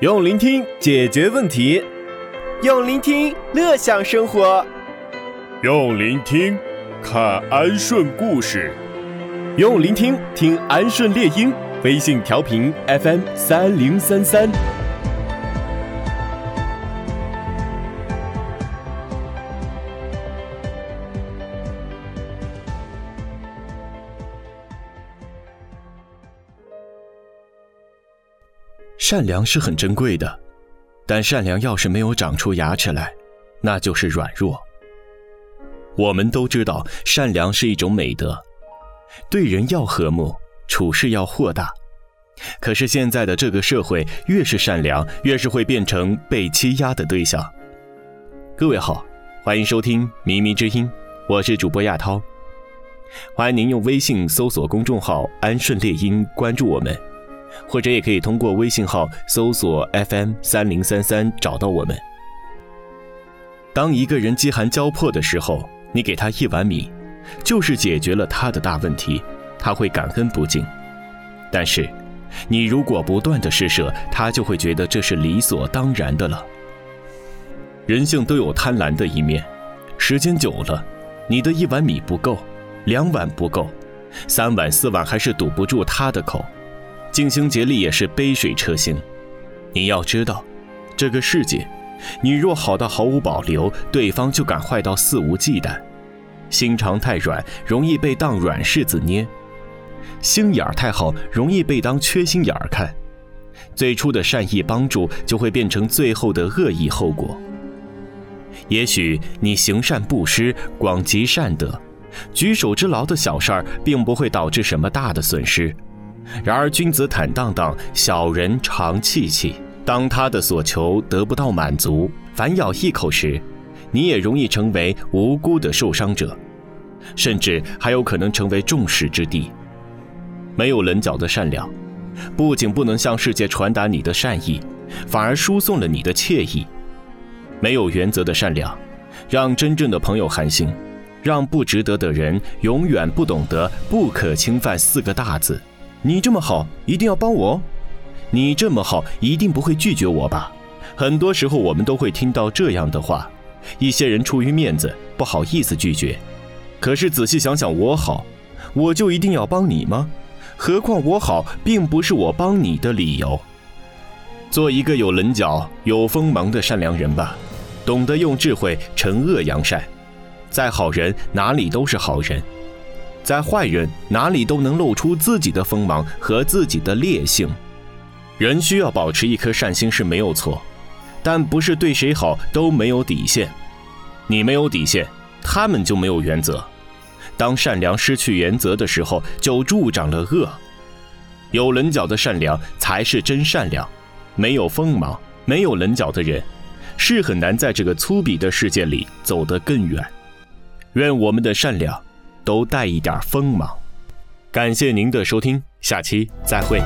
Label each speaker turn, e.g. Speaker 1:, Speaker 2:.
Speaker 1: 用聆听解决问题，
Speaker 2: 用聆听乐享生活，
Speaker 3: 用聆听看安顺故事，
Speaker 1: 用聆听听安顺猎鹰。微信调频 FM 三零三三。善良是很珍贵的，但善良要是没有长出牙齿来，那就是软弱。我们都知道，善良是一种美德，对人要和睦，处事要豁达。可是现在的这个社会，越是善良，越是会变成被欺压的对象。各位好，欢迎收听《靡靡之音》，我是主播亚涛。欢迎您用微信搜索公众号“安顺猎鹰”，关注我们。或者也可以通过微信号搜索 FM 三零三三找到我们。当一个人饥寒交迫的时候，你给他一碗米，就是解决了他的大问题，他会感恩不尽。但是，你如果不断的施舍，他就会觉得这是理所当然的了。人性都有贪婪的一面，时间久了，你的一碗米不够，两碗不够，三碗四碗还是堵不住他的口。尽心竭力也是杯水车薪。你要知道，这个世界，你若好到毫无保留，对方就敢坏到肆无忌惮。心肠太软，容易被当软柿子捏；心眼儿太好，容易被当缺心眼儿看。最初的善意帮助，就会变成最后的恶意后果。也许你行善布施，广积善德，举手之劳的小事儿，并不会导致什么大的损失。然而，君子坦荡荡，小人常戚戚。当他的所求得不到满足，反咬一口时，你也容易成为无辜的受伤者，甚至还有可能成为众矢之的。没有棱角的善良，不仅不能向世界传达你的善意，反而输送了你的惬意。没有原则的善良，让真正的朋友寒心，让不值得的人永远不懂得“不可侵犯”四个大字。你这么好，一定要帮我。你这么好，一定不会拒绝我吧？很多时候，我们都会听到这样的话。一些人出于面子，不好意思拒绝。可是仔细想想，我好，我就一定要帮你吗？何况我好，并不是我帮你的理由。做一个有棱角、有锋芒的善良人吧，懂得用智慧惩恶扬善。再好人，哪里都是好人。在坏人哪里都能露出自己的锋芒和自己的烈性，人需要保持一颗善心是没有错，但不是对谁好都没有底线。你没有底线，他们就没有原则。当善良失去原则的时候，就助长了恶。有棱角的善良才是真善良，没有锋芒、没有棱角的人，是很难在这个粗鄙的世界里走得更远。愿我们的善良。都带一点锋芒。感谢您的收听，下期再会。